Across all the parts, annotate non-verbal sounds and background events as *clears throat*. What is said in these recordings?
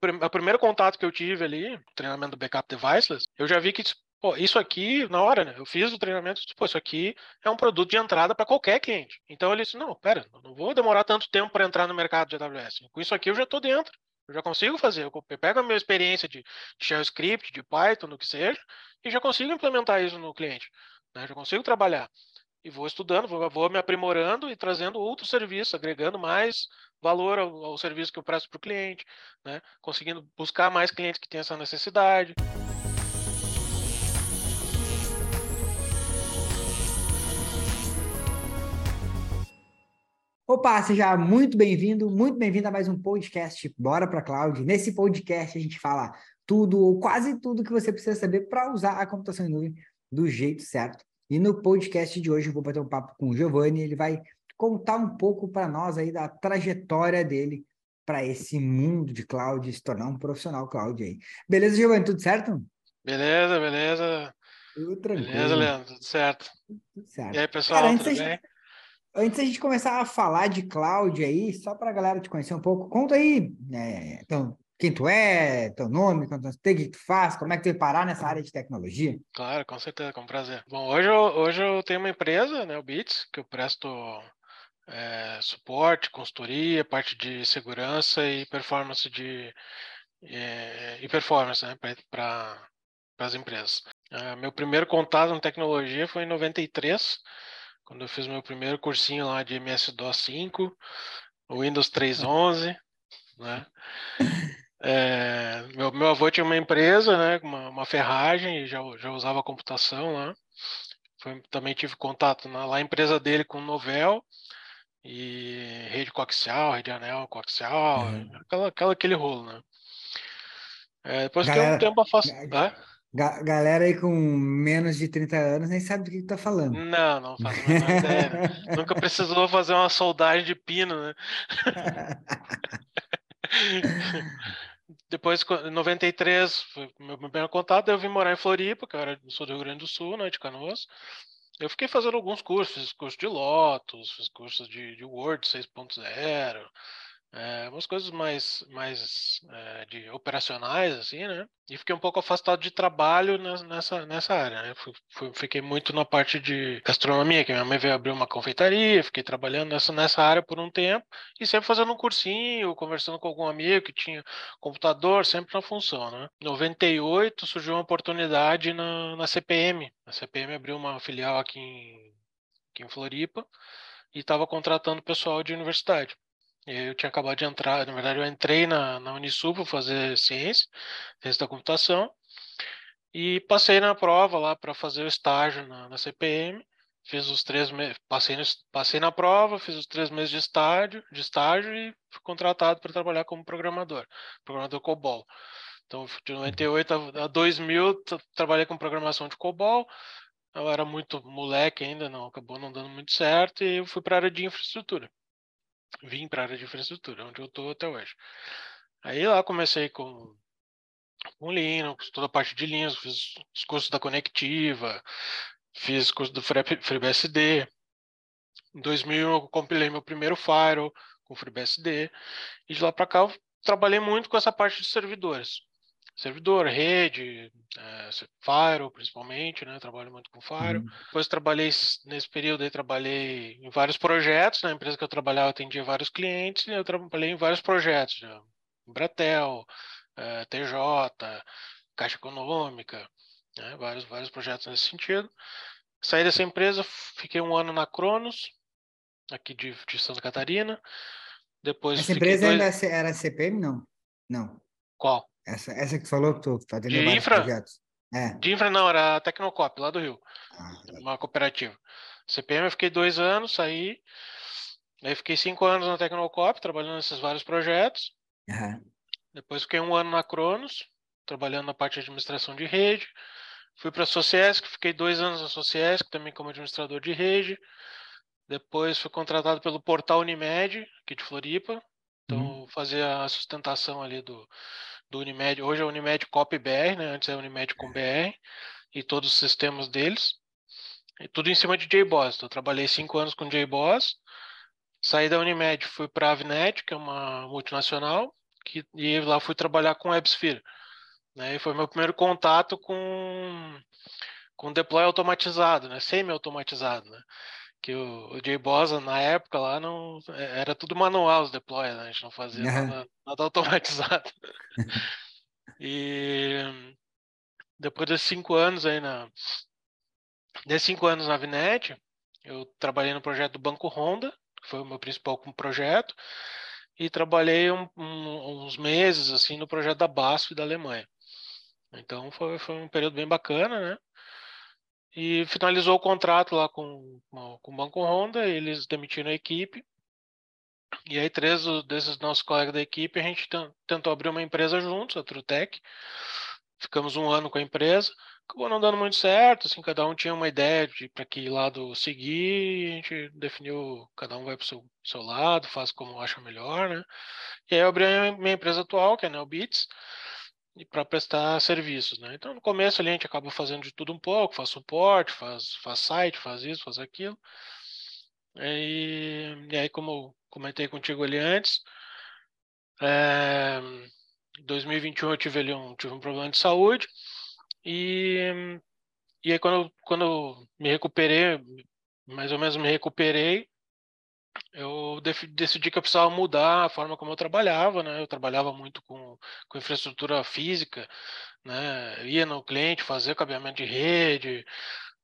o primeiro contato que eu tive ali, treinamento do backup deviceless, eu já vi que Pô, isso aqui, na hora, né? Eu fiz o treinamento, pô, isso aqui é um produto de entrada para qualquer cliente. Então ele disse: não, pera, não vou demorar tanto tempo para entrar no mercado de AWS. Com isso aqui eu já estou dentro. Eu já consigo fazer. Eu pego a minha experiência de, shell script, de Python, no que seja, e já consigo implementar isso no cliente. Né? Já consigo trabalhar. E vou estudando, vou, vou me aprimorando e trazendo outros serviços, agregando mais valor ao, ao serviço que eu presto para o cliente, né? conseguindo buscar mais clientes que têm essa necessidade. Opa, seja muito bem-vindo, muito bem-vindo a mais um podcast Bora para Cloud. Nesse podcast a gente fala tudo ou quase tudo que você precisa saber para usar a computação em nuvem do jeito certo. E no podcast de hoje eu vou bater um papo com o Giovanni, ele vai contar um pouco para nós aí da trajetória dele para esse mundo de cloud, se tornar um profissional cloud aí. Beleza, Giovanni, tudo certo? Beleza, beleza. Tudo tranquilo. Beleza, Leandro, tudo certo. Tudo certo. E aí, pessoal, Cara, tudo bem? Antes da gente começar a falar de cloud aí, só para a galera te conhecer um pouco, conta aí é, então, quem tu é, teu nome, tu que tu faz, como é que tu veio parar nessa área de tecnologia? Claro, com certeza, com prazer. Bom, hoje eu, hoje eu tenho uma empresa, né, o Bits, que eu presto é, suporte, consultoria, parte de segurança e performance de é, e performance né, para as empresas. É, meu primeiro contato com tecnologia foi em 93, quando eu fiz meu primeiro cursinho lá de MS-DOS 5, Windows 3.11, né? É, meu, meu avô tinha uma empresa, né, uma, uma ferragem, já, já usava computação lá. Foi, também tive contato na lá empresa dele com Novel e rede coaxial, rede anel coaxial, uhum. aquela, aquela, aquele rolo, né? É, depois Galera, que um tempo afastado. Ga Ga galera aí com menos de 30 anos nem sabe do que, que tá falando. Não, não faz ideia. Né? *laughs* Nunca precisou fazer uma soldagem de pino, né? *laughs* Depois, em 93, foi meu primeiro contato, eu vim morar em Floripa, que eu era, sou do Rio Grande do Sul, né, de Canoas. Eu fiquei fazendo alguns cursos, fiz curso de Lotus, fiz cursos de, de Word 6.0, é, umas coisas mais, mais é, de operacionais, assim, né? E fiquei um pouco afastado de trabalho nessa, nessa área, né? Fui, fiquei muito na parte de gastronomia, que minha mãe veio abrir uma confeitaria, fiquei trabalhando nessa, nessa área por um tempo e sempre fazendo um cursinho, conversando com algum amigo que tinha computador, sempre na função, né? Em 98 surgiu uma oportunidade na, na CPM. A CPM abriu uma filial aqui em, aqui em Floripa e estava contratando pessoal de universidade. Eu tinha acabado de entrar, na verdade, eu entrei na, na Unisul para fazer ciência, ciência da computação, e passei na prova lá para fazer o estágio na, na CPM. Fiz os três meses, passei, passei na prova, fiz os três meses de estágio, de estágio e fui contratado para trabalhar como programador, programador COBOL. Então, de 98 a 2000, trabalhei com programação de COBOL. Eu era muito moleque ainda, não acabou não dando muito certo e eu fui para a área de infraestrutura vim para a área de infraestrutura, onde eu estou até hoje. Aí lá comecei com, com Linux, toda a parte de Linux, fiz os cursos da Conectiva, fiz curso do FreeBSD. Em 2000 eu compilei meu primeiro Firewall com FreeBSD. E de lá para cá eu trabalhei muito com essa parte de servidores servidor, rede, é, Firewall principalmente, né? Trabalho muito com Firewall. Uhum. Depois trabalhei nesse período aí trabalhei em vários projetos, na empresa que eu trabalhava atendia vários clientes, e eu trabalhei em vários projetos, né? Bratel, é, TJ, Caixa Econômica, né? vários vários projetos nesse sentido. Saí dessa empresa, fiquei um ano na Cronos, aqui de, de Santa Catarina. Depois Essa empresa dois... ainda era CPM, não? Não. Qual? Essa, essa que falou que tu tá tendo de infra? projetos. É. De infra não, era a Tecnocop, lá do Rio. Ah, tá. uma cooperativa. CPM eu fiquei dois anos, saí. Aí fiquei cinco anos na Tecnocop, trabalhando nesses vários projetos. Uhum. Depois fiquei um ano na Cronos, trabalhando na parte de administração de rede. Fui para a Sociesc, fiquei dois anos na Sociesc, também como administrador de rede. Depois fui contratado pelo portal Unimed, aqui de Floripa. Então, uhum. fazia a sustentação ali do, do Unimed. Hoje é Unimed Cop BR, né? Antes é Unimed com BR e todos os sistemas deles. E tudo em cima de JBoss. Então, eu trabalhei cinco anos com JBoss. Saí da Unimed, fui para a Avnet, que é uma multinacional, que, e lá fui trabalhar com WebSphere. Né? E foi meu primeiro contato com, com deploy automatizado, né? semi-automatizado. Né? Que o, o JBoss, na época lá, não, é, era tudo manual os deploys, né? a gente não fazia uhum. nada, nada *laughs* automatizado. e depois desses cinco anos aí na. Desses cinco anos na Vinet, eu trabalhei no projeto do Banco Honda, que foi o meu principal projeto, e trabalhei um, um, uns meses assim no projeto da BASF da Alemanha. Então foi, foi um período bem bacana, né? E finalizou o contrato lá com, com o Banco Honda, eles demitiram a equipe. E aí três desses nossos colegas da equipe, a gente tentou abrir uma empresa juntos, a Trutec. Ficamos um ano com a empresa, acabou não dando muito certo, assim, cada um tinha uma ideia de para que lado seguir, a gente definiu, cada um vai para o seu, seu lado, faz como acha melhor, né? E aí eu abri a minha empresa atual, que é a Neobits, para prestar serviços, né? Então no começo ali a gente acaba fazendo de tudo um pouco, faz suporte, faz, faz site, faz isso, faz aquilo. E, e aí como comentei contigo ali antes, é, em 2021 eu tive ali um, tive um problema de saúde e, e aí quando, quando me recuperei, mais ou menos me recuperei, eu decidi que eu precisava mudar a forma como eu trabalhava, né? Eu trabalhava muito com, com infraestrutura física, né? Ia no cliente fazer cabeamento de rede,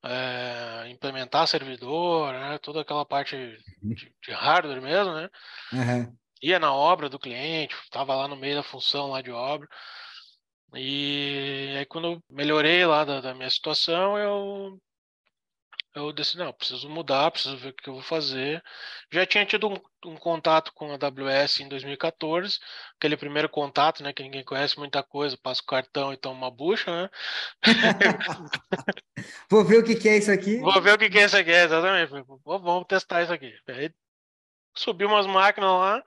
é, implementar servidor, né? Toda aquela parte uhum. de, de hardware mesmo, né? Uhum ia na obra do cliente, estava lá no meio da função lá de obra. E aí quando eu melhorei lá da, da minha situação, eu eu decidi, não, preciso mudar, preciso ver o que eu vou fazer. Já tinha tido um, um, contato com a AWS em 2014, aquele primeiro contato, né, que ninguém conhece muita coisa, passa o cartão e toma uma bucha, né? *laughs* vou ver o que, que, é isso aqui. Vou ver o que, que é isso aqui, exatamente. Vamos testar isso aqui. Aí subi umas máquinas lá,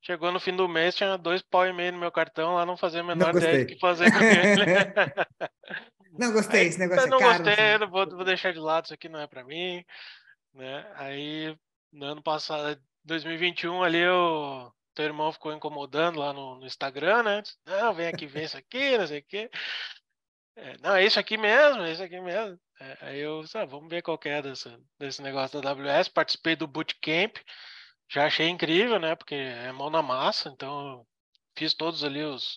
Chegou no fim do mês, tinha dois pau e meio no meu cartão, lá não fazia a menor ideia do que fazer com ele. *laughs* não gostei, esse negócio eu não é caro. Gostei, assim. não vou, vou deixar de lado, isso aqui não é para mim. Né? Aí, no ano passado, 2021, ali, o teu irmão ficou incomodando lá no, no Instagram, né? Disse, não, vem aqui ver isso aqui, não sei o quê. É, não, é isso aqui mesmo, é isso aqui mesmo. É, aí eu, ah, vamos ver qual que é desse, desse negócio da AWS. Participei do Bootcamp, já achei incrível, né? Porque é mão na massa, então fiz todos ali os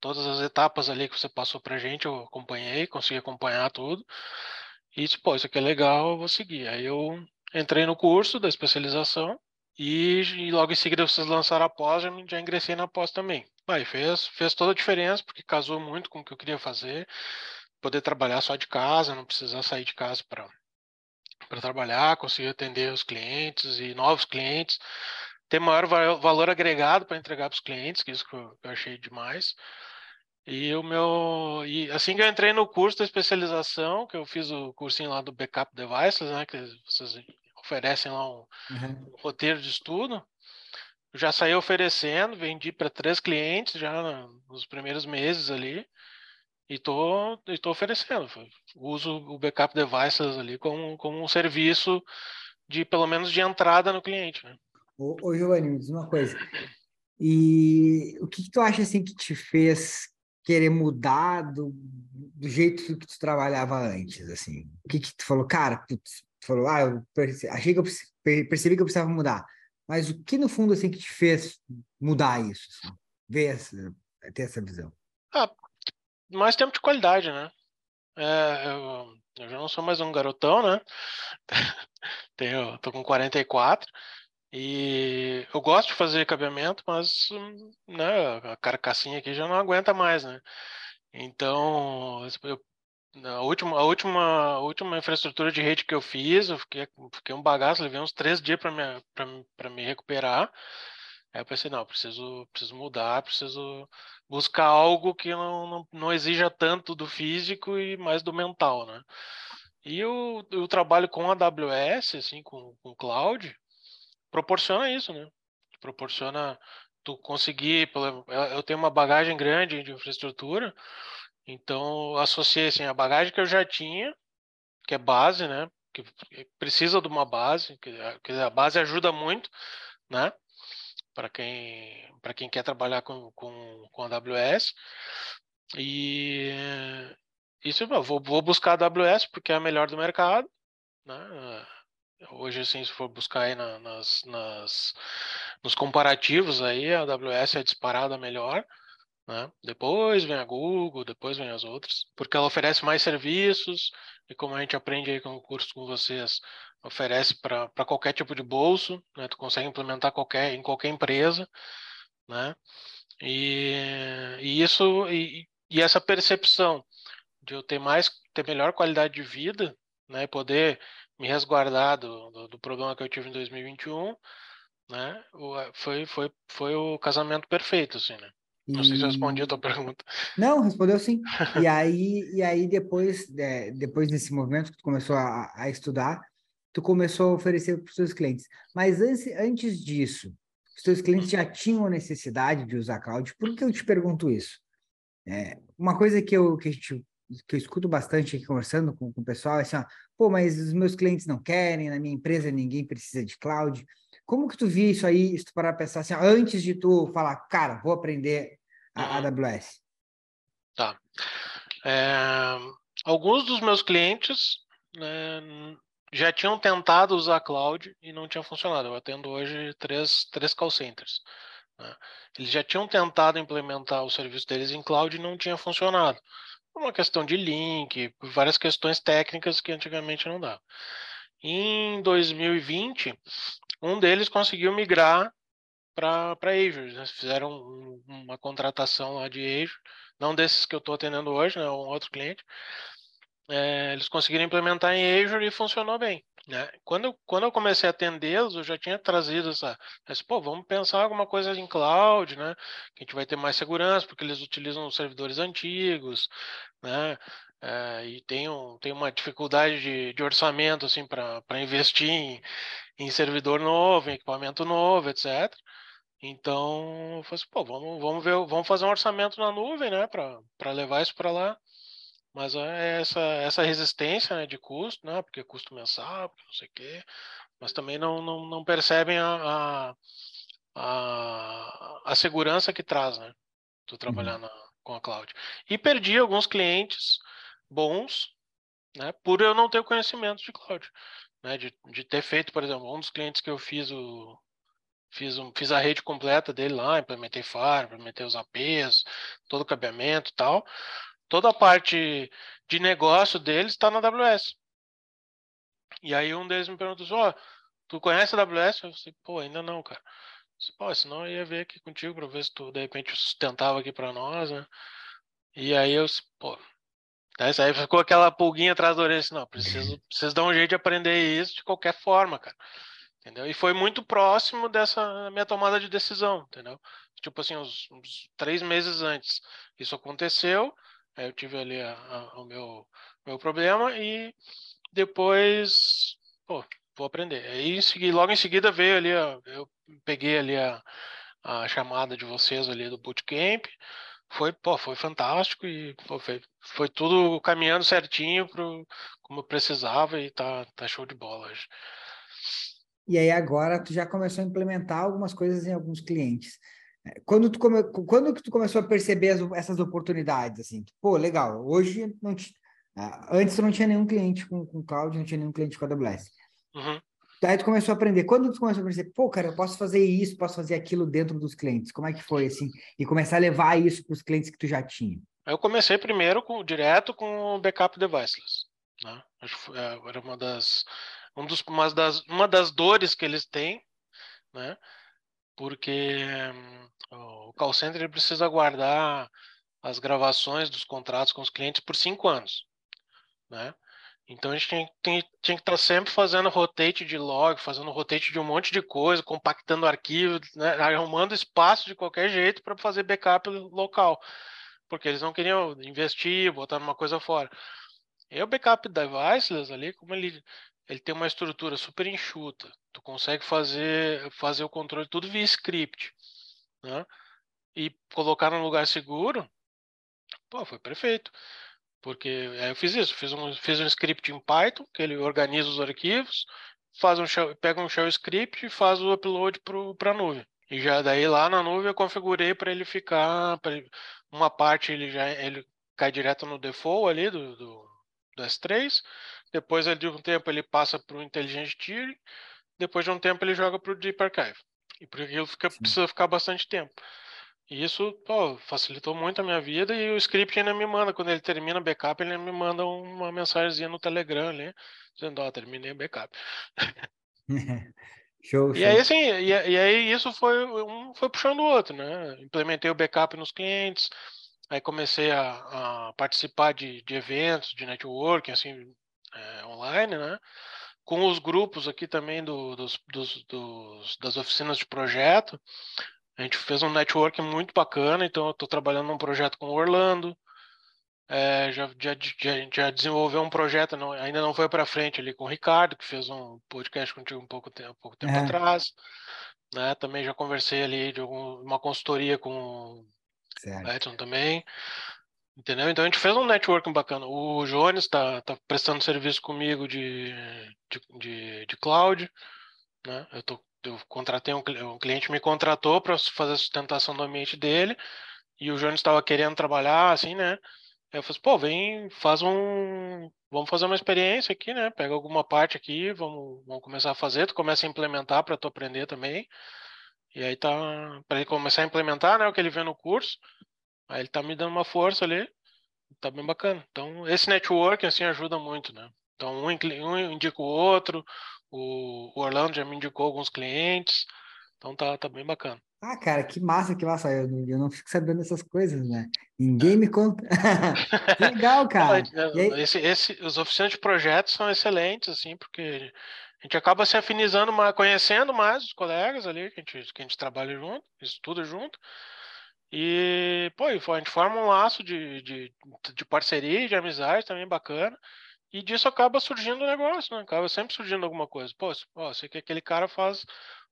todas as etapas ali que você passou pra gente, eu acompanhei, consegui acompanhar tudo. E disse, pô, isso aqui é legal, eu vou seguir. Aí eu entrei no curso da especialização e, e logo em seguida vocês lançaram a pós, já, já ingressei na pós também. Aí fez, fez toda a diferença, porque casou muito com o que eu queria fazer. Poder trabalhar só de casa, não precisar sair de casa para para trabalhar, conseguir atender os clientes e novos clientes, ter maior valor agregado para entregar para os clientes, que isso que eu, eu achei demais. E o meu. E assim que eu entrei no curso da especialização, que eu fiz o cursinho lá do Backup Devices, né? Que vocês oferecem lá um, uhum. um roteiro de estudo. Eu já saí oferecendo, vendi para três clientes já nos primeiros meses ali. E tô, estou oferecendo. Uso o backup devices ali como, como um serviço de, pelo menos, de entrada no cliente. Né? Ô, ô Giovanni, me diz uma coisa. E o que, que, tu acha assim que te fez querer mudar do, do jeito que tu trabalhava antes, assim? O que, que tu falou? Cara, putz, tu falou, ah, eu percebi, achei que eu percebi que eu precisava mudar. Mas o que no fundo assim que te fez mudar isso? Assim? Ver essa, ter essa visão? Ah, mais tempo de qualidade, né? É, eu, eu, já não sou mais um garotão, né? *laughs* Tenho, tô com 44 e eu gosto de fazer cabeamento, mas né, a carcassinha aqui já não aguenta mais, né? Então, eu, a última, a última, a última infraestrutura de rede que eu fiz, eu fiquei, fiquei um bagaço, levei uns três dias para me, me recuperar. Aí eu pensei, não, preciso, preciso mudar, preciso buscar algo que não, não, não exija tanto do físico e mais do mental, né? E o, o trabalho com AWS, assim, com, com cloud, proporciona isso, né? Proporciona tu conseguir, eu tenho uma bagagem grande de infraestrutura, então associei assim, a bagagem que eu já tinha, que é base, né? Que precisa de uma base, que a base ajuda muito, né? para quem, quem quer trabalhar com, com, com a AWS. E isso eu vou, vou buscar a AWS porque é a melhor do mercado. Né? Hoje, assim, se for buscar aí na, nas, nas, nos comparativos, aí a AWS é disparada melhor. Né? Depois vem a Google, depois vem as outras, porque ela oferece mais serviços, e como a gente aprende aí com o curso com vocês, oferece para qualquer tipo de bolso, né? tu consegue implementar qualquer, em qualquer empresa, né? E, e isso e, e, essa percepção de eu ter mais, ter melhor qualidade de vida, né? Poder me resguardar do, do, do problema que eu tive em 2021, né? Foi, foi, foi o casamento perfeito, assim, né? Não sei se eu respondi a tua *laughs* pergunta. Não, respondeu sim. E aí, e aí depois, é, depois desse movimento que tu começou a, a estudar, tu começou a oferecer para os seus clientes. Mas antes, antes disso, os seus clientes já tinham necessidade de usar cloud. Por que eu te pergunto isso? É, uma coisa que eu, que, gente, que eu escuto bastante aqui conversando com, com o pessoal é assim, ó, pô, mas os meus clientes não querem, na minha empresa ninguém precisa de cloud. Como que tu via isso aí, se tu parar pensar assim, ó, antes de tu falar, cara, vou aprender a uhum. AWS? Tá. É, alguns dos meus clientes né, já tinham tentado usar cloud e não tinha funcionado. Eu atendo hoje três, três call centers. Né? Eles já tinham tentado implementar o serviço deles em cloud e não tinha funcionado. Uma questão de link, várias questões técnicas que antigamente não dava. Em 2020, um deles conseguiu migrar para Azure. Eles fizeram um, uma contratação lá de Azure, não desses que eu estou atendendo hoje, né, um outro cliente. É, eles conseguiram implementar em Azure e funcionou bem. Né? Quando, quando eu comecei a atendê-los, eu já tinha trazido essa, essa, pô, vamos pensar alguma coisa em cloud, né? Que a gente vai ter mais segurança, porque eles utilizam servidores antigos, né? É, e tem, um, tem uma dificuldade de, de orçamento assim para investir em, em servidor novo, em equipamento novo, etc. Então, eu falei assim, pô, vamos, vamos ver, vamos fazer um orçamento na nuvem, né, para levar isso para lá. Mas é essa, essa resistência né, de custo, né, porque custo mensal, porque não sei o quê, mas também não, não, não percebem a, a, a, segurança que traz, né, tu trabalhar uhum. na, com a cloud. E perdi alguns clientes bons, né, por eu não ter conhecimento de cloud. Né, de, de ter feito, por exemplo, um dos clientes que eu fiz o, Fiz, um, fiz a rede completa dele lá, implementei FAR, implementei os APs, todo o cabeamento e tal. Toda a parte de negócio deles está na AWS. E aí um deles me perguntou assim, ó, oh, tu conhece a AWS? Eu falei, pô, ainda não, cara. disse, pô, senão eu ia ver aqui contigo para ver se tu, de repente, sustentava aqui para nós, né? E aí eu, pô, aí ficou aquela pulguinha atrás da orelha, assim, não, preciso, *laughs* preciso dar um jeito de aprender isso de qualquer forma, cara. Entendeu? E foi muito próximo dessa minha tomada de decisão, entendeu? Tipo assim, uns, uns três meses antes isso aconteceu, eu tive ali a, a, o meu, meu problema e depois, pô, vou aprender. Aí segui, logo em seguida veio ali, eu peguei ali a, a chamada de vocês ali do bootcamp, foi, pô, foi fantástico e pô, foi, foi tudo caminhando certinho pro, como eu precisava e tá, tá show de bola hoje. E aí agora tu já começou a implementar algumas coisas em alguns clientes. Quando tu come... quando que tu começou a perceber as, essas oportunidades assim? Pô, legal. Hoje não t... antes tu não tinha nenhum cliente com, com cloud, não tinha nenhum cliente com AWS. Uhum. Daí tu começou a aprender. Quando tu começou a perceber, pô, cara, eu posso fazer isso, posso fazer aquilo dentro dos clientes. Como é que foi assim? E começar a levar isso para os clientes que tu já tinha. Eu comecei primeiro com direto com o backup deviceless. Né? É, era uma das um dos, uma, das, uma das dores que eles têm, né? Porque um, o call center precisa guardar as gravações dos contratos com os clientes por cinco anos, né? Então a gente tinha que estar sempre fazendo rotate de log, fazendo rotate de um monte de coisa, compactando arquivos, né? arrumando espaço de qualquer jeito para fazer backup local, porque eles não queriam investir, botar uma coisa fora. E o backup devices ali, como ele ele tem uma estrutura super enxuta. Tu consegue fazer, fazer o controle tudo via script. Né? E colocar num lugar seguro, pô, foi perfeito. Porque eu fiz isso, fiz um, fiz um script em Python, que ele organiza os arquivos, faz um shell, pega um shell script e faz o upload para a nuvem. E já daí lá na nuvem eu configurei para ele ficar, ele, uma parte ele já ele cai direto no default ali do, do, do S3, depois de um tempo ele passa para o Intelligent Tiering, depois de um tempo ele joga para o Deep Archive. E por aquilo fica, precisa ficar bastante tempo. E isso pô, facilitou muito a minha vida e o script ainda me manda, quando ele termina o backup, ele me manda uma mensagem no Telegram ali, dizendo, ó, oh, terminei o backup. *laughs* show, e aí, assim, e, e, aí isso foi um foi puxando o outro, né? Implementei o backup nos clientes, aí comecei a, a participar de, de, eventos, de networking, assim, é, online, né? Com os grupos aqui também do, dos, dos, dos, das oficinas de projeto, a gente fez um network muito bacana, então eu estou trabalhando num projeto com o Orlando. É, já, já, já, já, desenvolveu um projeto, não, ainda não foi para frente ali com o Ricardo, que fez um podcast contigo um pouco, um pouco tempo é. atrás. Né? Também já conversei ali de algum, uma consultoria com certo. o Edson também. Entendeu? Então a gente fez um networking bacana. O Jones está tá prestando serviço comigo de, de, de, de cloud. Né? Eu estou eu contratei um, um cliente me contratou para fazer a sustentação do ambiente dele e o Jones estava querendo trabalhar assim, né? Eu falei, pô, vem, faz um, vamos fazer uma experiência aqui, né? Pega alguma parte aqui, vamos, vamos começar a fazer, tu começa a implementar para tu aprender também. E aí tá, para ele começar a implementar, né, o que ele vê no curso. Aí ele tá me dando uma força ali. Tá bem bacana. Então, esse network assim ajuda muito, né? Então, um, um indica o outro, o, Orlando já me indicou alguns clientes, então tá, tá bem bacana. Ah, cara, que massa, que massa. Eu, eu não fico sabendo dessas coisas, né? Ninguém me conta. *laughs* que legal, cara. Não, esse, esse, os oficinas de projetos são excelentes, assim, porque a gente acaba se afinizando, mais, conhecendo mais os colegas ali, que a gente, que a gente trabalha junto, estuda junto. E, pô, a gente forma um laço de, de, de parceria, de amizade também bacana. E disso acaba surgindo um negócio, né? Acaba sempre surgindo alguma coisa. Pô, ó, sei que aquele cara faz,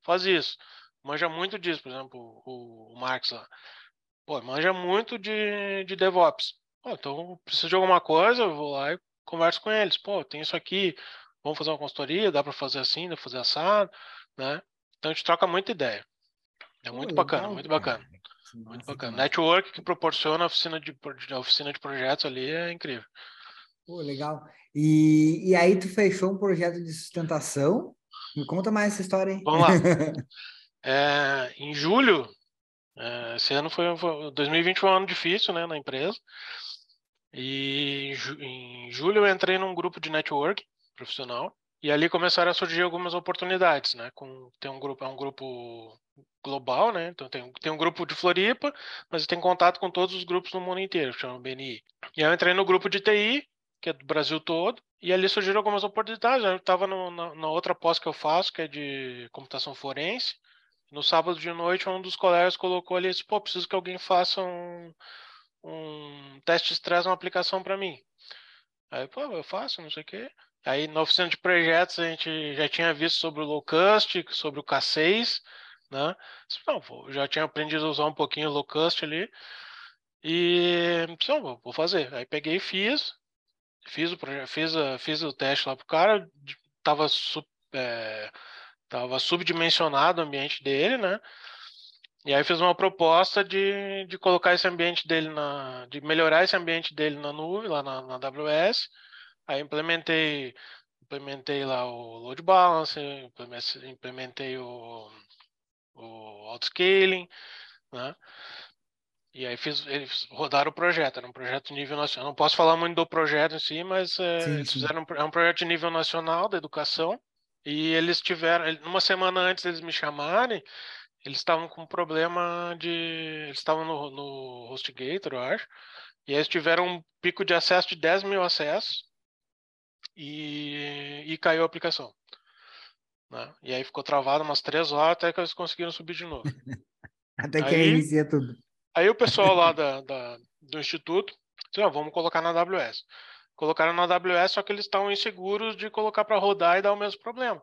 faz isso. Manja muito disso, por exemplo, o, o Marx lá. Pô, manja muito de, de DevOps. Pô, então, preciso de alguma coisa, eu vou lá e converso com eles. Pô, tem isso aqui, vamos fazer uma consultoria, dá para fazer assim, dá pra fazer assado, né? Então a gente troca muita ideia. É muito Pô, bacana, legal, muito bacana. Cara. Muito bacana. Network que proporciona a oficina de, a oficina de projetos ali é incrível. Pô, legal. E, e aí tu fechou um projeto de sustentação. Me conta mais essa história aí. Vamos lá. *laughs* é, em julho, é, esse ano foi, foi 2020 foi um ano difícil, né, na empresa. E em julho eu entrei num grupo de network profissional e ali começaram a surgir algumas oportunidades, né? Com tem um grupo é um grupo global, né? Então tem, tem um grupo de Floripa, mas tem contato com todos os grupos no mundo inteiro, chama BNI. E eu entrei no grupo de TI que é do Brasil todo, e ali surgiram algumas oportunidades. Eu estava na, na, outra pós que eu faço, que é de computação forense. No sábado de noite, um dos colegas colocou ali, disse, pô, preciso que alguém faça um, um teste de estresse, uma aplicação para mim. Aí, pô, eu faço, não sei o quê. Aí, na oficina de projetos, a gente já tinha visto sobre o Locust, sobre o K6, né? Não, já tinha aprendido a usar um pouquinho o Locust ali. E, não, vou fazer. Aí peguei e fiz. Fiz o, fiz, a, fiz o teste lá pro cara, tava, sub, é, tava subdimensionado o ambiente dele, né? E aí fiz uma proposta de, de colocar esse ambiente dele na. de melhorar esse ambiente dele na nuvem, lá na, na AWS. Aí implementei, implementei lá o load balancer, implementei o, o autoscaling, né? E aí fiz, eles rodaram o projeto, era um projeto de nível nacional. Não posso falar muito do projeto em si, mas é, sim, eles fizeram um, é um projeto de nível nacional da educação. E eles tiveram, uma semana antes deles me chamarem, eles estavam com um problema de. Eles estavam no, no HostGator, eu acho. E eles tiveram um pico de acesso de 10 mil acessos e, e caiu a aplicação. Né? E aí ficou travado umas três horas até que eles conseguiram subir de novo. *laughs* até que aí, inicia tudo. Aí o pessoal lá *laughs* da, da do instituto disse, ah, vamos colocar na AWS. Colocaram na AWS, só que eles estavam inseguros de colocar para rodar e dar o mesmo problema.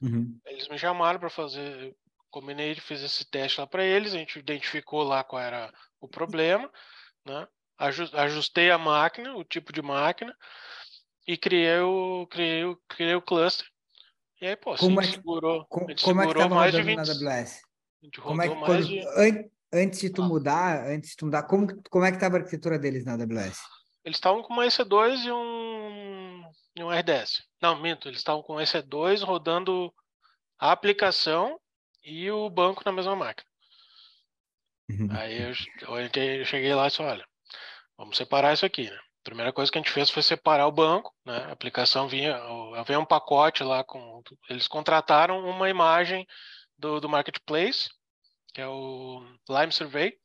Uhum. Eles me chamaram para fazer, combinei, fiz esse teste lá para eles, a gente identificou lá qual era o problema, né? ajustei a máquina, o tipo de máquina, e criei o, criei o, criei o cluster. E aí, pô, como é que, segurou, como, como é que mais de 20... na AWS? como é que, quando, de... an, antes de tu ah. mudar, antes de tu mudar, como, como é que estava a arquitetura deles na AWS? Eles estavam com uma EC2 e um, e um RDS. Não, minto, eles estavam com EC2 rodando a aplicação e o banco na mesma máquina. Uhum. Aí eu, eu, cheguei lá e disse, olha, vamos separar isso aqui, né? A primeira coisa que a gente fez foi separar o banco, né? A aplicação vinha, havia um pacote lá com, eles contrataram uma imagem do, do marketplace, que é o Lime Survey,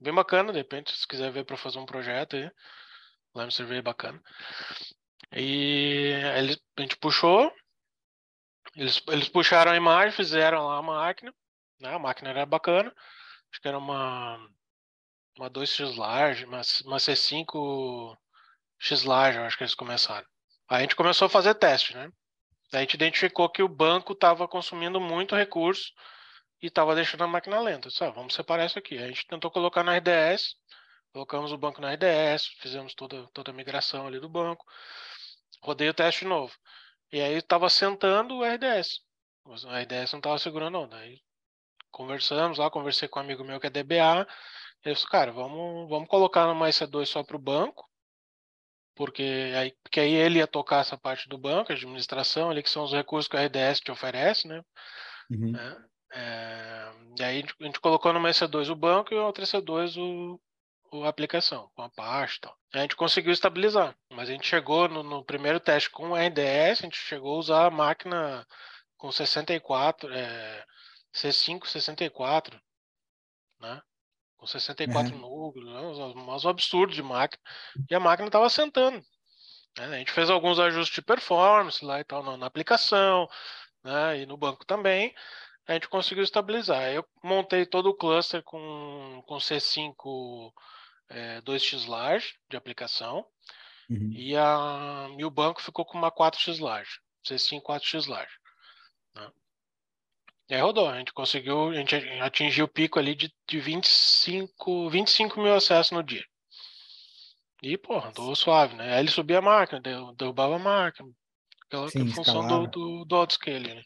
bem bacana, de repente se quiser ver para fazer um projeto aí, Lime Survey é bacana. E a gente puxou, eles, eles puxaram a imagem, fizeram lá a máquina, né? A máquina era bacana, acho que era uma uma 2x large, uma, uma C5 X large, eu acho que eles começaram. Aí a gente começou a fazer teste, né? Aí a gente identificou que o banco estava consumindo muito recurso e estava deixando a máquina lenta. Disse, ah, vamos separar isso aqui. Aí a gente tentou colocar na RDS, colocamos o banco na RDS, fizemos toda, toda a migração ali do banco, rodei o teste novo. E aí estava sentando o RDS. A RDS não estava segurando não. Daí conversamos lá, conversei com um amigo meu que é DBA, eu disse, cara, vamos, vamos colocar numa EC2 só para o banco, porque aí, porque aí ele ia tocar essa parte do banco, a administração, ali que são os recursos que a RDS te oferece, né? Uhum. É, é, e aí a gente, a gente, colocou numa EC2 o banco e outra EC2 o, o aplicação, com a parte e tal. A gente conseguiu estabilizar, mas a gente chegou no, no primeiro teste com o RDS, a gente chegou a usar a máquina com 64, é, C5 64, né? Com 64 uhum. núcleos, né? mas um absurdo de máquina. E a máquina estava sentando. Né? A gente fez alguns ajustes de performance lá e tal na, na aplicação, né? e no banco também. A gente conseguiu estabilizar. Eu montei todo o cluster com, com C5 é, 2x large de aplicação. Uhum. E, a, e o banco ficou com uma 4x large, C5 4x large. Né? E aí rodou, a gente conseguiu, a gente atingiu o pico ali de, de 25, 25 mil acessos no dia. E, porra, andou suave, né? Aí ele subia a máquina, derrubava a máquina. Aquela Sim, função do, do, do autoscaling, né?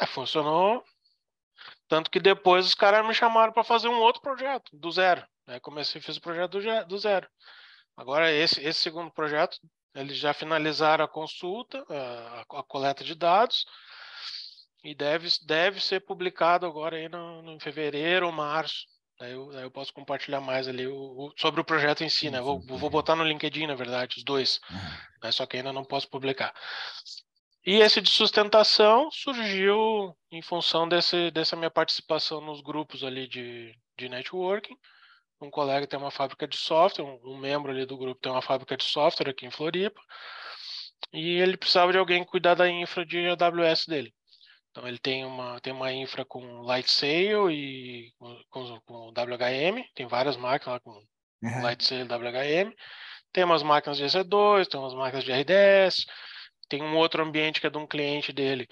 É, funcionou. Tanto que depois os caras me chamaram para fazer um outro projeto, do zero. Aí comecei, fiz o projeto do, do zero. Agora, esse, esse segundo projeto, eles já finalizaram a consulta, a, a coleta de dados, e deve, deve ser publicado agora aí no, no fevereiro ou março. Daí eu, daí eu posso compartilhar mais ali o, o, sobre o projeto em si, né? Vou, vou botar no LinkedIn, na verdade, os dois, né? só que ainda não posso publicar. E esse de sustentação surgiu em função desse, dessa minha participação nos grupos ali de, de networking. Um colega tem uma fábrica de software, um, um membro ali do grupo tem uma fábrica de software aqui em Floripa, e ele precisava de alguém cuidar da infra de AWS dele. Então ele tem uma, tem uma infra com Light Sail e com, com WHM, tem várias máquinas lá com uhum. Light Sail e WHM. Tem umas máquinas de EC2, tem umas máquinas de RDS, tem um outro ambiente que é de um cliente dele,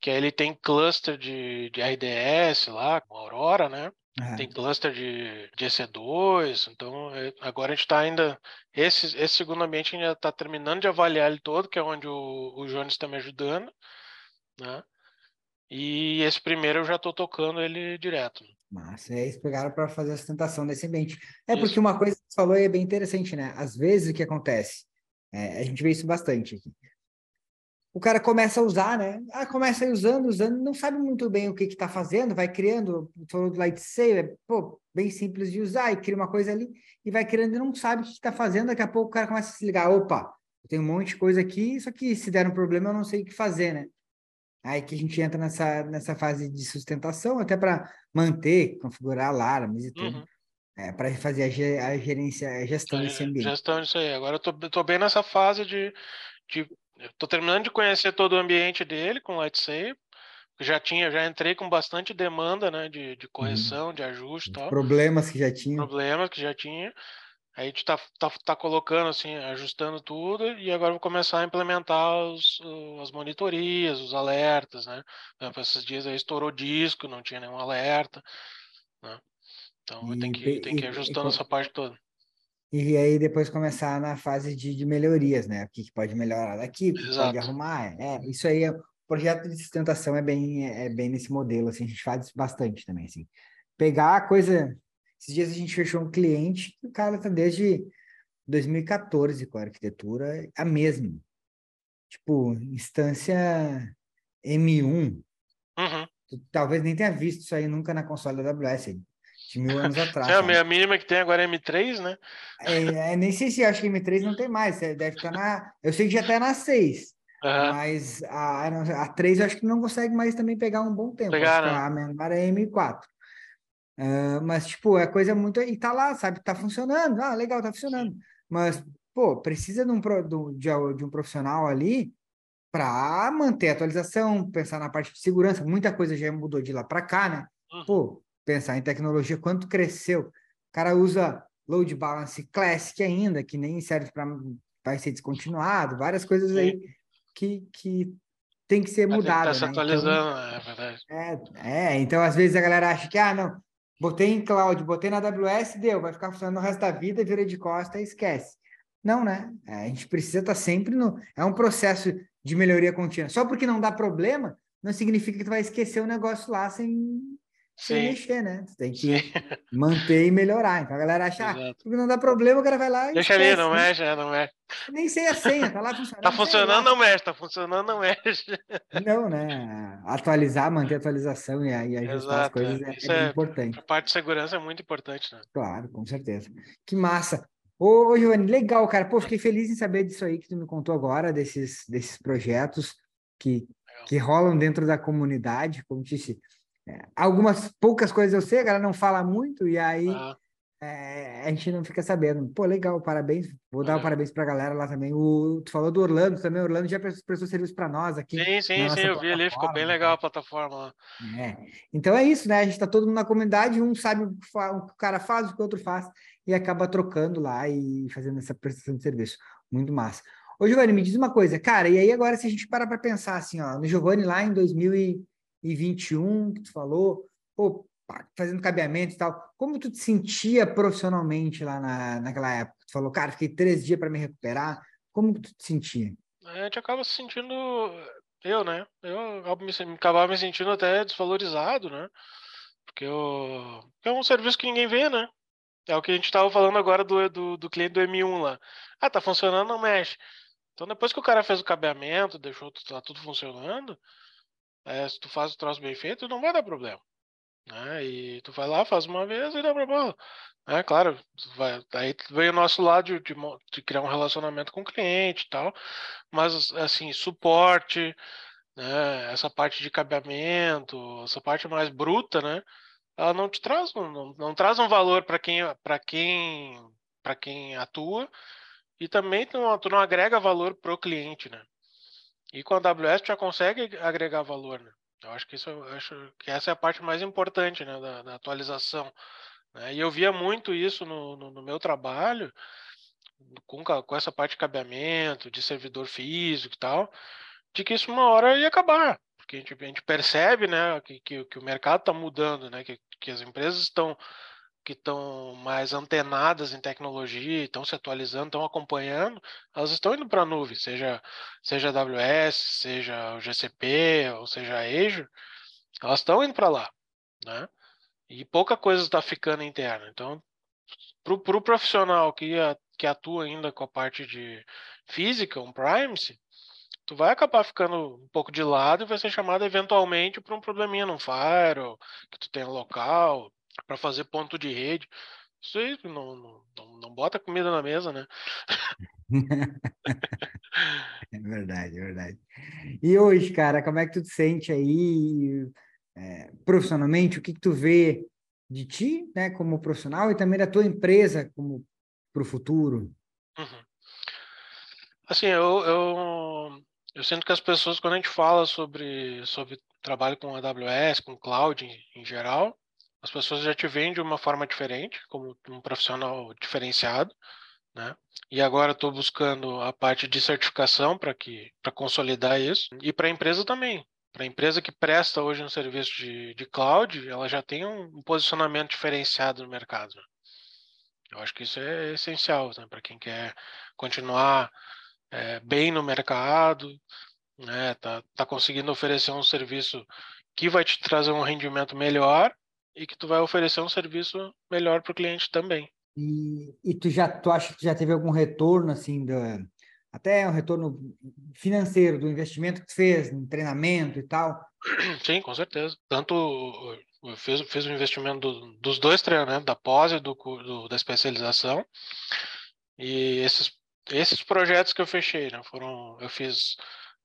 que aí ele tem cluster de, de RDS lá, com Aurora, né? Uhum. Tem cluster de, de EC2, então é, agora a gente está ainda. Esse, esse segundo ambiente ainda está terminando de avaliar ele todo, que é onde o, o Jones está me ajudando, né? E esse primeiro eu já estou tocando ele direto. Mas eles pegaram para fazer a sustentação desse ambiente. É isso. porque uma coisa que você falou é bem interessante, né? Às vezes o que acontece, é, a gente vê isso bastante aqui. O cara começa a usar, né? Ah, começa usando, usando, não sabe muito bem o que está fazendo, vai criando, falou do lightsaber, pô, bem simples de usar, e cria uma coisa ali, e vai criando e não sabe o que está fazendo, daqui a pouco o cara começa a se ligar, opa, eu tenho um monte de coisa aqui, só que se der um problema eu não sei o que fazer, né? Aí que a gente entra nessa, nessa fase de sustentação, até para manter, configurar alarmes e tudo. Uhum. É, para fazer a, a gerência, a gestão desse ambiente. Gestão disso aí. Agora eu tô bem nessa fase de. de tô terminando de conhecer todo o ambiente dele com o Lightsaber. Já tinha, já entrei com bastante demanda, né? De, de correção, uhum. de ajuste tal. Problemas que já tinha. Problemas que já tinha. Aí a gente tá, tá, tá colocando assim, ajustando tudo, e agora vou começar a implementar os, as monitorias, os alertas, né? Por esses dias aí estourou disco, não tinha nenhum alerta, né? Então e, tem que, tem que ir ajustando e, essa parte toda. E aí depois começar na fase de, de melhorias, né? O que, que pode melhorar daqui, o que pode arrumar. É, isso aí é projeto de sustentação é bem, é bem nesse modelo, assim, a gente faz bastante também, assim. Pegar a coisa... Esses dias a gente fechou um cliente, o cara tá desde 2014 com a arquitetura, a mesma. Tipo, instância M1. Uhum. Tu, talvez nem tenha visto isso aí nunca na console da AWS, de mil anos *laughs* atrás. É, a mínima que tem agora é M3, né? É, é, nem sei se acho que M3 não tem mais, deve estar na... Eu sei que já está na 6. Uhum. Mas a, a 3 eu acho que não consegue mais também pegar um bom tempo. Pegar, né? A menor é M4. Uh, mas, tipo, é coisa muito. E tá lá, sabe? Tá funcionando. Ah, legal, tá funcionando. Mas, pô, precisa de um, de, de um profissional ali para manter a atualização, pensar na parte de segurança. Muita coisa já mudou de lá para cá, né? Pô, pensar em tecnologia, quanto cresceu. O cara usa load balance classic ainda, que nem serve para vai ser descontinuado, várias coisas aí que, que tem que ser mudada. Tá se né? atualizando, então, é verdade. É, é, então às vezes a galera acha que, ah, não, botei em cloud, botei na AWS, deu, vai ficar funcionando o resto da vida, vira de costa e esquece. Não, né? É, a gente precisa estar tá sempre no. É um processo de melhoria contínua. Só porque não dá problema, não significa que tu vai esquecer o negócio lá sem, sem mexer, né? Tu tem que Sim. manter e melhorar. Então a galera acha, ah, porque não dá problema, o cara vai lá e. Deixa esquece, ali, não né? mexe, é, não mexe. Nem sei a senha, tá lá funcionando. tá funcionando, não mexe, tá funcionando, não mexe. Não, né? Atualizar, manter a atualização e, e ajustar Exato, as coisas é, é, é importante. A parte de segurança é muito importante, né? Claro, com certeza. Que massa. Ô, ô Giovanni, legal, cara. Pô, fiquei feliz em saber disso aí que tu me contou agora, desses, desses projetos que, que rolam dentro da comunidade, como disse. Algumas poucas coisas eu sei, a galera não fala muito, e aí ah. é, a gente não fica sabendo. Pô, legal, parabéns. Vou dar um parabéns para a galera lá também. O, tu falou do Orlando também, o Orlando já prestou serviço para nós aqui. Sim, sim, sim, eu vi ali, ficou bem legal a plataforma. É. Então é isso, né? A gente está todo mundo na comunidade, um sabe o que o cara faz, o que o outro faz, e acaba trocando lá e fazendo essa prestação de serviço. Muito massa. Ô, Giovanni, me diz uma coisa, cara, e aí agora se a gente para para pensar assim, ó, no Giovanni lá em 2021, que tu falou, pô, fazendo cabeamento e tal, como tu te sentia profissionalmente lá na, naquela época? Tu falou, cara, fiquei três dias para me recuperar, como tu te sentia? A gente acaba se sentindo, eu, né, eu acabava me sentindo até desvalorizado, né, porque eu, é um serviço que ninguém vê, né, é o que a gente estava falando agora do, do, do, cliente do M1 lá. Ah, tá funcionando, não mexe. Então depois que o cara fez o cabeamento, deixou tá tudo funcionando, é, se tu faz o troço bem feito, não vai dar problema. Né? E tu vai lá, faz uma vez e dá problema. É claro, vai, aí vem o nosso lado de, de, de, criar um relacionamento com o cliente e tal, mas assim, suporte, né? essa parte de cabeamento, essa parte mais bruta, né? ela não te traz, não, não traz um valor para quem, para quem, para quem atua e também tu não, tu não agrega valor para o cliente, né? E com a AWS já consegue agregar valor, né? Eu acho que isso, acho que essa é a parte mais importante, né, da, da atualização. Né? E eu via muito isso no, no, no meu trabalho, com, com essa parte de cabeamento, de servidor físico e tal, de que isso uma hora ia acabar porque a gente, a gente percebe né, que, que, que o mercado está mudando, né, que, que as empresas estão que estão mais antenadas em tecnologia, estão se atualizando, estão acompanhando, elas estão indo para a nuvem, seja seja AWS, seja o GCP, ou seja a Azure, elas estão indo para lá, né? E pouca coisa está ficando interna. Então, para o pro profissional que, que atua ainda com a parte de física, um primacy, tu vai acabar ficando um pouco de lado e vai ser chamado eventualmente para um probleminha no firewall, que tu tem local, para fazer ponto de rede. Isso aí não, não, não bota comida na mesa, né? *laughs* é verdade, é verdade. E hoje, cara, como é que tu te sente aí é, profissionalmente? O que, que tu vê de ti, né, como profissional e também da tua empresa como para o futuro? Uhum. Assim, eu, eu eu sinto que as pessoas, quando a gente fala sobre, sobre trabalho com AWS, com cloud em, em geral, as pessoas já te veem de uma forma diferente, como um profissional diferenciado, né? E agora estou buscando a parte de certificação para que para consolidar isso e para a empresa também. Para a empresa que presta hoje um serviço de, de cloud, ela já tem um, posicionamento diferenciado no mercado. Eu acho que isso é essencial né? para quem quer continuar é, bem no mercado, né? Tá, tá conseguindo oferecer um serviço que vai te trazer um rendimento melhor e que tu vai oferecer um serviço melhor para o cliente também. E, e tu já tu acha que já teve algum retorno assim da até um retorno financeiro do investimento que tu fez em treinamento e tal? *clears throat* Sim, com certeza. Tanto fez, fez o investimento do, dos dois treinamentos, da pós e do, do, da especialização. E esses, esses projetos que eu fechei, né, foram, eu fiz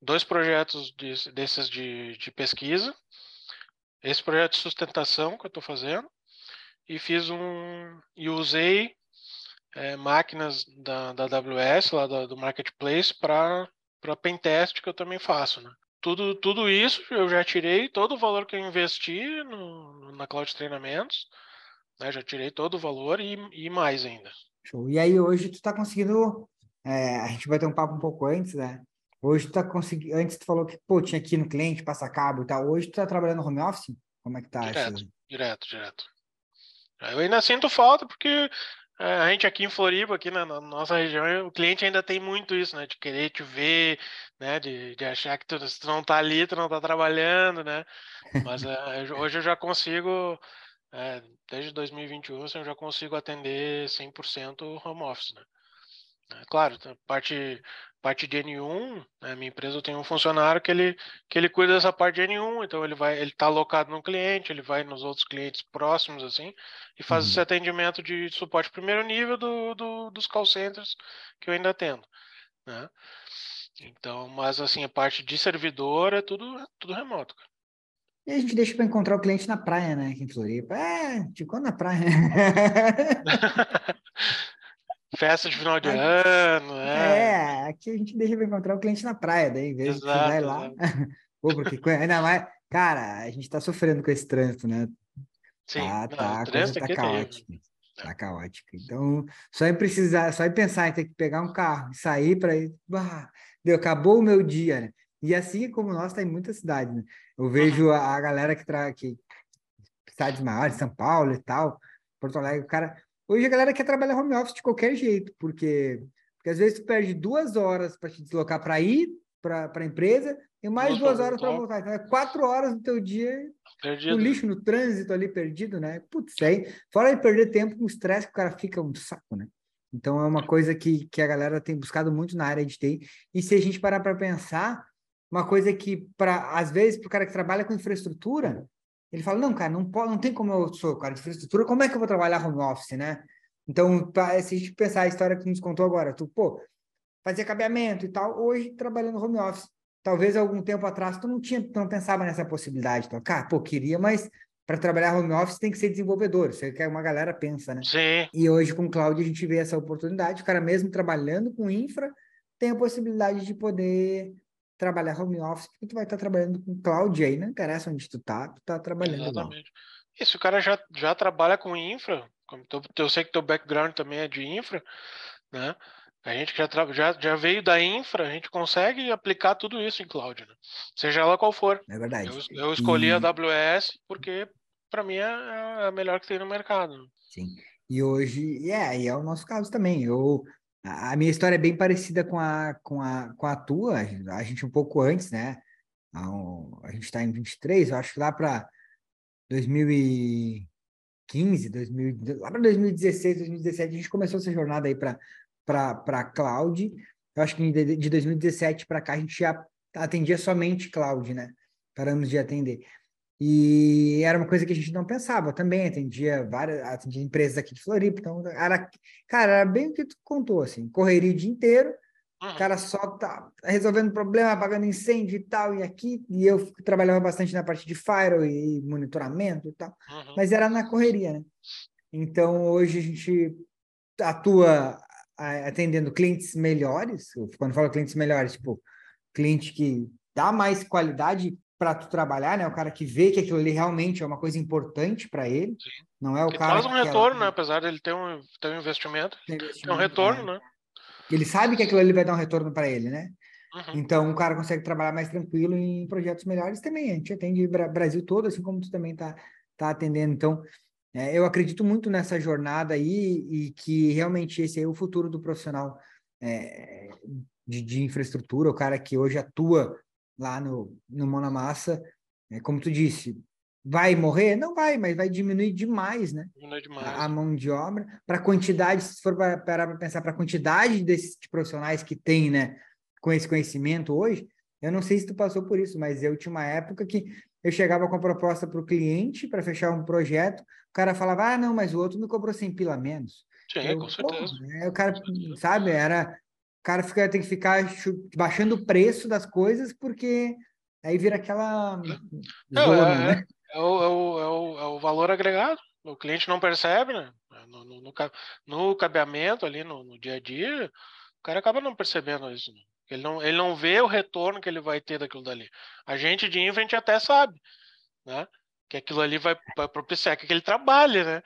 dois projetos de, desses de, de pesquisa, esse projeto de sustentação que eu estou fazendo, e fiz um e usei é, máquinas da, da AWS, lá da, do Marketplace, para pentest que eu também faço. Né? Tudo, tudo isso eu já tirei todo o valor que eu investi no, na Cloud Treinamentos, né? já tirei todo o valor e, e mais ainda. Show. E aí hoje tu está conseguindo, é, a gente vai ter um papo um pouco antes, né? Hoje tu tá conseguindo, antes tu falou que, pô, tinha aqui no cliente, passa cabo e tal. Hoje tu tá trabalhando home office? Como é que tá? Direto, direto, direto. Eu ainda sinto falta porque é, a gente aqui em Floripa, aqui na, na, nossa região, o cliente ainda tem muito isso, né? De querer te ver, né? De, de achar que tu, tu não tá ali, tu não tá trabalhando, né? Mas é, *laughs* hoje eu já consigo, é, desde 2021, assim, eu já consigo atender 100% home office, né? Claro, a parte parte de N1, né, minha empresa tem um funcionário que ele, que ele cuida dessa parte de N1, então ele vai, ele está alocado no cliente, ele vai nos outros clientes próximos, assim, e faz uhum. esse atendimento de suporte primeiro nível do, do, dos call centers que eu ainda atendo, né? Então, mas assim, a parte de servidor é tudo, tudo remoto. E a gente deixa para encontrar o cliente na praia, né? Aqui em Floripa. É, ficou na praia. *laughs* *laughs* Festa de final de ano, é. É, aqui a gente deixa pra encontrar o cliente na praia, daí, em vez de vai lá. *laughs* Pô, porque ainda mais, cara, a gente tá sofrendo com esse trânsito, né? Sim, tá, não, tá, a coisa tá caótica. Tá caótica. Então, só em precisar, só em pensar em ter que pegar um carro e sair para ir. Bah, deu, acabou o meu dia, né? E assim como nós, tá em muitas cidades, né? Eu vejo uhum. a, a, galera que traz aqui, cidades maiores, São Paulo e tal, Porto Alegre, o cara Hoje a galera quer trabalhar home office de qualquer jeito, porque, porque às vezes tu perde duas horas para te deslocar para ir para a empresa e mais Nossa, duas horas para voltar. Então é quatro horas do teu dia perdido. no lixo, no trânsito ali perdido, né? Putz, aí, fora de perder tempo com o estresse que o cara fica um saco, né? Então é uma coisa que, que a galera tem buscado muito na área de TI. E se a gente parar para pensar, uma coisa que, para às vezes, para o cara que trabalha com infraestrutura, ele fala, não, cara, não, pode, não tem como eu sou cara de infraestrutura, como é que eu vou trabalhar home office, né? Então, se a gente pensar a história que nos contou agora, tu, pô, fazia cabeamento e tal, hoje trabalhando home office. Talvez algum tempo atrás tu não tinha, tu não pensava nessa possibilidade. Então, cara, pô, queria, mas para trabalhar home office tem que ser desenvolvedor. Isso é que uma galera pensa, né? Sim. E hoje com o cloud a gente vê essa oportunidade. O cara mesmo trabalhando com infra tem a possibilidade de poder trabalhar home office, porque tu vai estar trabalhando com cloud aí, não interessa onde tu tá, tu tá trabalhando Exatamente. Lá. E se o cara já, já trabalha com infra, como tu, eu sei que teu background também é de infra, né? A gente já, já, já veio da infra, a gente consegue aplicar tudo isso em cloud, né? Seja ela qual for. É verdade. Eu, eu escolhi e... a AWS porque para mim é, é a melhor que tem no mercado. Sim. E hoje, é, e é o nosso caso também. Eu a minha história é bem parecida com a, com a, com a tua, a gente um pouco antes, né? A gente está em 23, eu acho que lá para 2015, 2000, lá para 2016, 2017, a gente começou essa jornada aí para cloud. Eu acho que de 2017 para cá a gente já atendia somente cloud, né? Paramos de atender. E era uma coisa que a gente não pensava também, atendia várias, atendia empresas aqui de Floripa, então era, cara, era bem o que tu contou, assim, correria o dia inteiro, uhum. o cara só tá resolvendo problema, apagando incêndio e tal, e aqui, e eu trabalhava bastante na parte de firewall e monitoramento e tal, uhum. mas era na correria, né? Então, hoje a gente atua atendendo clientes melhores, quando falo clientes melhores, tipo, cliente que dá mais qualidade para tu trabalhar, né? O cara que vê que aquilo ali realmente é uma coisa importante para ele. Sim. Não é o que cara faz um retorno, né? Apesar dele ter um, ter um investimento, tem, investimento, tem um retorno, é. né? Ele sabe que aquilo ali vai dar um retorno para ele, né? Uhum. Então o cara consegue trabalhar mais tranquilo em projetos melhores também. A gente atende Brasil todo, assim como tu também tá, tá atendendo. Então, é, eu acredito muito nessa jornada aí e que realmente esse é o futuro do profissional é, de, de infraestrutura, o cara que hoje atua lá no, no Mão na Massa, é, como tu disse, vai morrer? Não vai, mas vai diminuir demais, né? Diminui demais. A, a mão de obra. Para a quantidade, se for parar para pensar, para a quantidade desses profissionais que tem, né, com esse conhecimento hoje, eu não sei se tu passou por isso, mas eu tinha uma época que eu chegava com a proposta para o cliente para fechar um projeto, o cara falava, ah, não, mas o outro me cobrou 100 pila menos. Sim, eu, com certeza. Pô, o cara, sabe, era... O cara fica, tem que ficar baixando o preço das coisas porque aí vira aquela não, zona, é, né? É o, é, o, é, o, é o valor agregado. O cliente não percebe, né? No, no, no, no cabeamento ali, no, no, dia a dia, o cara acaba não percebendo isso. Né? Ele não, ele não vê o retorno que ele vai ter daquilo dali. A gente de infra, a gente até sabe, né? Que aquilo ali vai, vai propiciar que ele trabalhe, né?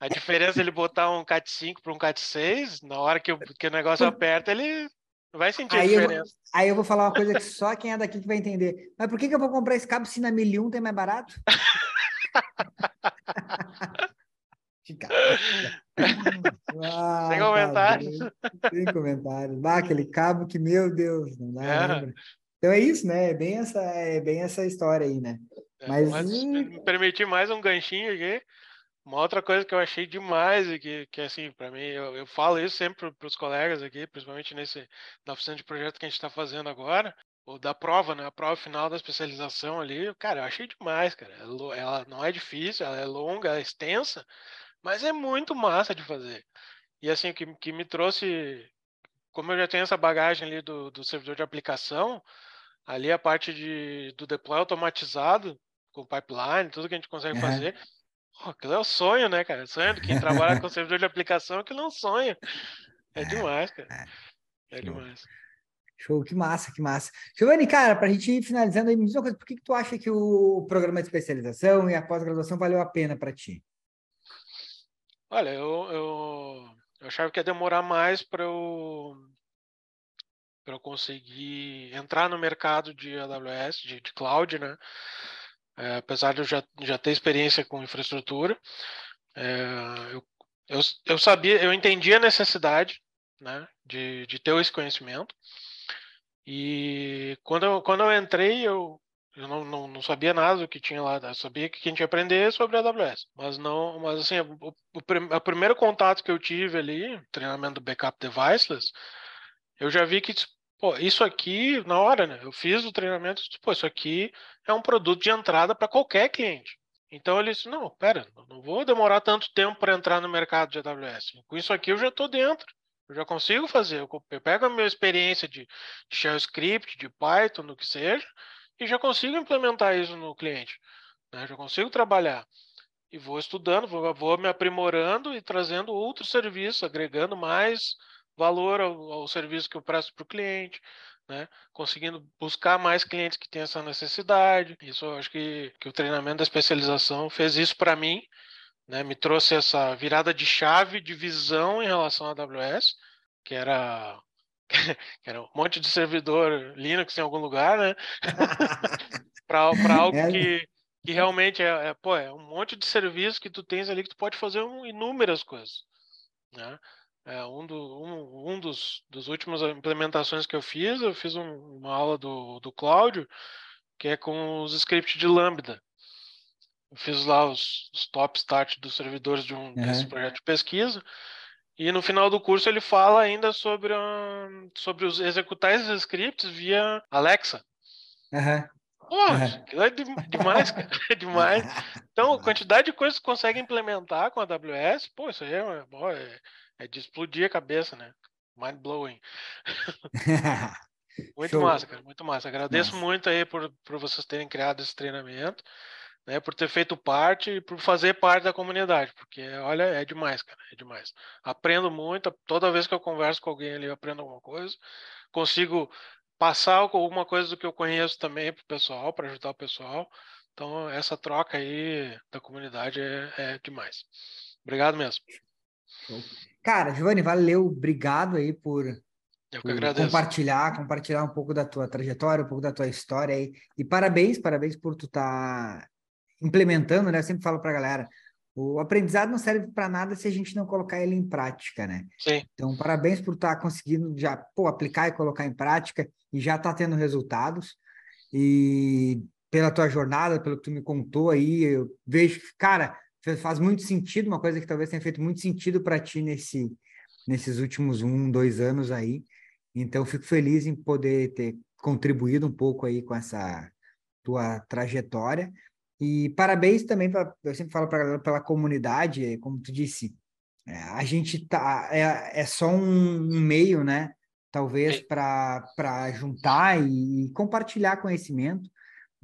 A diferença ele botar um CAT 5 para um CAT 6, na hora que o, que o negócio aperta, ele vai sentir aí a diferença. Eu, aí eu vou falar uma coisa que só quem é daqui que vai entender. Mas por que, que eu vou comprar esse cabo se na 1001 tem mais barato? *laughs* ah, Sem comentários. Tá Sem comentários. Bah, aquele cabo que, meu Deus, não dá. É. Então é isso, né? É bem essa, é bem essa história aí, né? É, mas, mas me permitir mais um ganchinho aqui. Uma outra coisa que eu achei demais e que, que assim, para mim, eu, eu, falo isso sempre para os colegas aqui, principalmente nesse na oficina de projeto que a gente está fazendo agora, ou da prova, né? A prova final da especialização ali, cara, eu achei demais, cara. Ela não é difícil, ela é longa, é extensa, mas é muito massa de fazer. E assim, o que, que me trouxe, como eu já tenho essa bagagem ali do, do servidor de aplicação, ali a parte de, do deploy automatizado, com pipeline, tudo que a gente consegue fazer, Oh, aquilo é o sonho, né, cara? Sonho de quem trabalha com *laughs* servidor de aplicação é que não sonha. É, é demais, cara. É, é demais. Show, que massa, que massa. Giovanni, cara, para a gente ir finalizando aí, me diz uma coisa, por que, que tu acha que o programa de especialização e a pós-graduação valeu a pena para ti? Olha, eu, eu, eu achava que ia demorar mais para eu, eu conseguir entrar no mercado de AWS, de, de cloud, né? É, apesar de eu já, já ter experiência com infraestrutura, é, eu, eu, eu, sabia, eu entendia a necessidade né, de, de ter esse conhecimento. E quando eu, quando eu entrei, eu, eu não, não, não sabia nada do que tinha lá. Eu sabia que a gente ia aprender sobre a AWS. Mas não, mas assim, o, o, o primeiro contato que eu tive ali, treinamento do backup deviceless, eu já vi que pô, isso aqui, na hora, né? Eu fiz o treinamento, pô, isso aqui é um produto de entrada para qualquer cliente. Então ele disse: não, pera, não vou demorar tanto tempo para entrar no mercado de AWS. Com isso aqui eu já estou dentro. Eu já consigo fazer. Eu pego a minha experiência de, shell script, de Python, no que seja, e já consigo implementar isso no cliente. Né? Já consigo trabalhar. E vou estudando, vou, vou me aprimorando e trazendo outros serviços, agregando mais valor ao, ao serviço que eu presto para o cliente, né? conseguindo buscar mais clientes que têm essa necessidade. Isso eu acho que, que o treinamento da especialização fez isso para mim, né? me trouxe essa virada de chave de visão em relação à AWS, que era *laughs* que era um monte de servidor Linux em algum lugar, né? *laughs* para algo é. que, que realmente é, é, pô, é um monte de serviços que tu tens ali que tu pode fazer um, inúmeras coisas, né? É, um, do, um, um dos, dos últimos implementações que eu fiz, eu fiz um, uma aula do, do Cláudio, que é com os scripts de Lambda. Eu fiz lá os, os top start dos servidores de um uhum. desse projeto de pesquisa. E no final do curso ele fala ainda sobre, sobre os, executar esses scripts via Alexa. Uhum. Pô, aquilo é de, demais, cara. *laughs* É demais. *laughs* Então, a quantidade de coisas que consegue implementar com a AWS, pô, isso aí é, é, é de explodir a cabeça, né? Mind blowing. *laughs* muito Show. massa, cara, muito massa. Agradeço muito aí por, por vocês terem criado esse treinamento, né? Por ter feito parte e por fazer parte da comunidade, porque olha, é demais, cara, é demais. Aprendo muito, toda vez que eu converso com alguém ali, eu aprendo alguma coisa. Consigo passar alguma coisa do que eu conheço também para o pessoal, para ajudar o pessoal. Então, essa troca aí da comunidade é, é demais. Obrigado mesmo. Show. Cara, Giovanni, valeu, obrigado aí por, por compartilhar, compartilhar um pouco da tua trajetória, um pouco da tua história aí. E parabéns, parabéns por tu estar tá implementando, né? Eu sempre falo para a galera, o aprendizado não serve para nada se a gente não colocar ele em prática, né? Sim. Então, parabéns por estar tá conseguindo já pô, aplicar e colocar em prática e já está tendo resultados. e pela tua jornada, pelo que tu me contou aí, eu vejo que, cara, faz muito sentido, uma coisa que talvez tenha feito muito sentido para ti nesse, nesses últimos um, dois anos aí. Então, fico feliz em poder ter contribuído um pouco aí com essa tua trajetória. E parabéns também, pra, eu sempre falo para a galera, pela comunidade, como tu disse, é, a gente tá, é, é só um, um meio, né? Talvez para juntar e, e compartilhar conhecimento.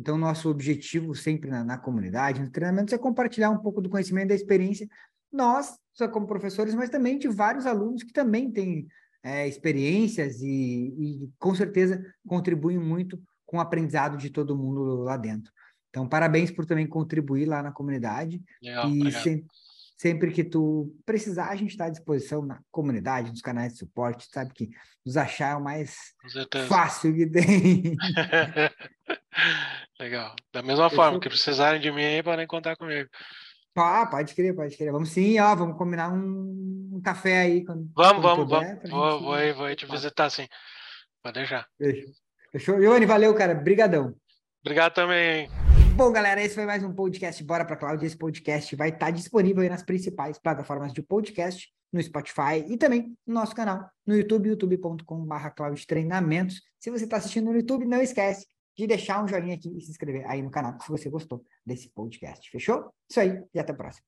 Então, nosso objetivo sempre na, na, comunidade, no treinamento, é compartilhar um pouco do conhecimento da experiência, nós, só como professores, mas também de vários alunos que também têm é, experiências e, e, com certeza, contribuem muito com o aprendizado de todo mundo lá dentro. Então, parabéns por também contribuir lá na comunidade. Legal, e sempre, sempre, que tu precisar, a gente está à disposição na comunidade, nos canais de suporte. Sabe que nos achar é o mais fácil que tem. *laughs* Legal. Da mesma Eu forma, sou... que precisarem de mim aí, podem contar comigo. Ah, pode crer, pode crer. Vamos sim, ó, vamos combinar um, um café aí. Quando, vamos, quando vamos, puder, vamos. Vou, vou, aí, vou aí te visitar sim. Pode deixar. Fechou. Fechou. Ione, valeu, cara. Brigadão. Obrigado também. Bom, galera, esse foi mais um podcast Bora para Cloud. Esse podcast vai estar disponível nas principais plataformas de podcast, no Spotify e também no nosso canal no YouTube, youtube.com.br Treinamentos. Se você está assistindo no YouTube, não esquece de deixar um joinha aqui e se inscrever aí no canal se você gostou desse podcast. Fechou? Isso aí e até a próxima.